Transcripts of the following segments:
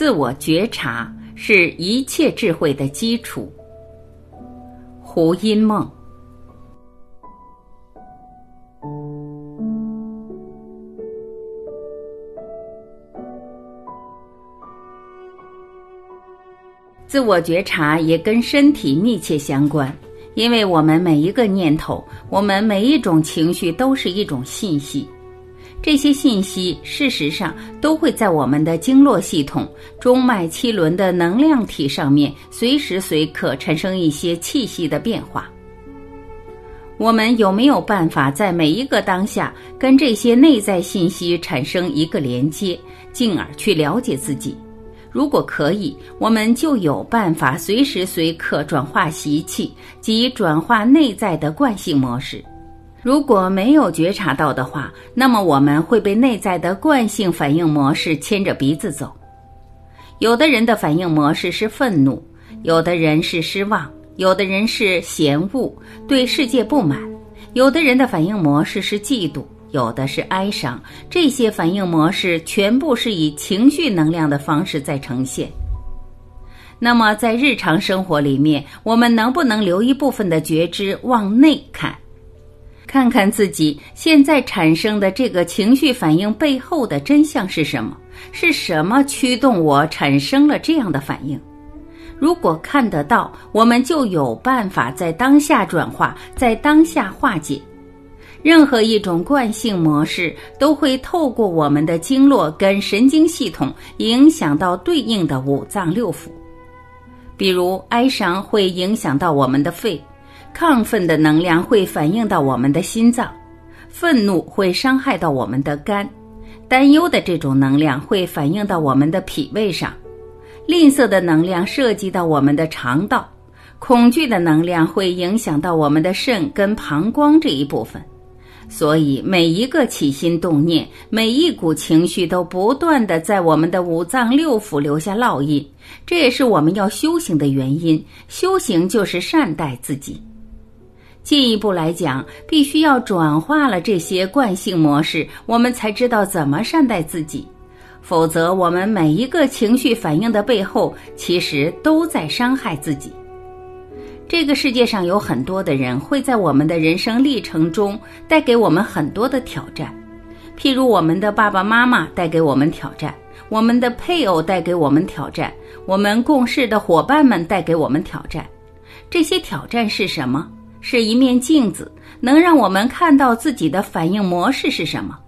自我觉察是一切智慧的基础。胡因梦。自我觉察也跟身体密切相关，因为我们每一个念头，我们每一种情绪都是一种信息。这些信息事实上都会在我们的经络系统、中脉七轮的能量体上面，随时随刻产生一些气息的变化。我们有没有办法在每一个当下跟这些内在信息产生一个连接，进而去了解自己？如果可以，我们就有办法随时随刻转化习气及转化内在的惯性模式。如果没有觉察到的话，那么我们会被内在的惯性反应模式牵着鼻子走。有的人的反应模式是愤怒，有的人是失望，有的人是嫌恶，对世界不满；有的人的反应模式是嫉妒。有的是哀伤，这些反应模式全部是以情绪能量的方式在呈现。那么，在日常生活里面，我们能不能留一部分的觉知往内看，看看自己现在产生的这个情绪反应背后的真相是什么？是什么驱动我产生了这样的反应？如果看得到，我们就有办法在当下转化，在当下化解。任何一种惯性模式都会透过我们的经络跟神经系统影响到对应的五脏六腑。比如，哀伤会影响到我们的肺，亢奋的能量会反映到我们的心脏，愤怒会伤害到我们的肝，担忧的这种能量会反映到我们的脾胃上，吝啬的能量涉及到我们的肠道，恐惧的能量会影响到我们的肾跟膀胱这一部分。所以，每一个起心动念，每一股情绪，都不断的在我们的五脏六腑留下烙印。这也是我们要修行的原因。修行就是善待自己。进一步来讲，必须要转化了这些惯性模式，我们才知道怎么善待自己。否则，我们每一个情绪反应的背后，其实都在伤害自己。这个世界上有很多的人会在我们的人生历程中带给我们很多的挑战，譬如我们的爸爸妈妈带给我们挑战，我们的配偶带给我们挑战，我们共事的伙伴们带给我们挑战。这些挑战是什么？是一面镜子，能让我们看到自己的反应模式是什么。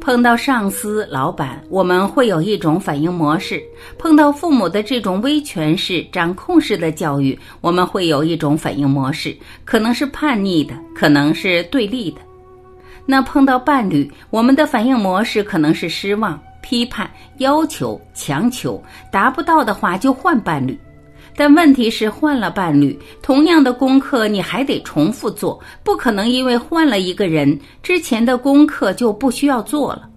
碰到上司、老板，我们会有一种反应模式；碰到父母的这种威权式、掌控式的教育，我们会有一种反应模式，可能是叛逆的，可能是对立的。那碰到伴侣，我们的反应模式可能是失望、批判、要求、强求，达不到的话就换伴侣。但问题是，换了伴侣，同样的功课你还得重复做，不可能因为换了一个人，之前的功课就不需要做了。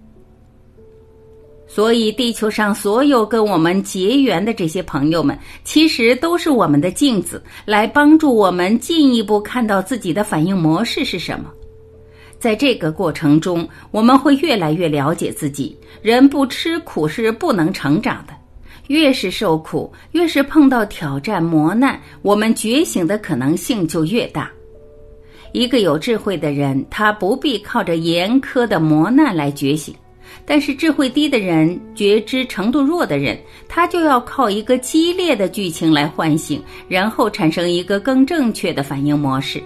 所以，地球上所有跟我们结缘的这些朋友们，其实都是我们的镜子，来帮助我们进一步看到自己的反应模式是什么。在这个过程中，我们会越来越了解自己。人不吃苦是不能成长的。越是受苦，越是碰到挑战磨难，我们觉醒的可能性就越大。一个有智慧的人，他不必靠着严苛的磨难来觉醒；但是智慧低的人，觉知程度弱的人，他就要靠一个激烈的剧情来唤醒，然后产生一个更正确的反应模式。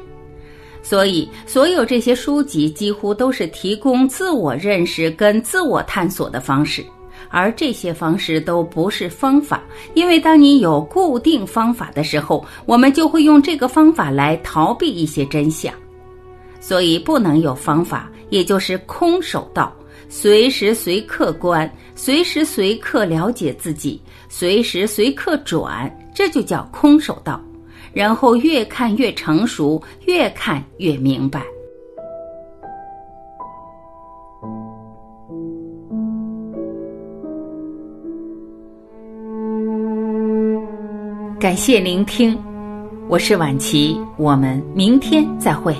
所以，所有这些书籍几乎都是提供自我认识跟自我探索的方式。而这些方式都不是方法，因为当你有固定方法的时候，我们就会用这个方法来逃避一些真相。所以不能有方法，也就是空手道，随时随刻观，随时随刻了解自己，随时随刻转，这就叫空手道。然后越看越成熟，越看越明白。感谢聆听，我是晚琪，我们明天再会。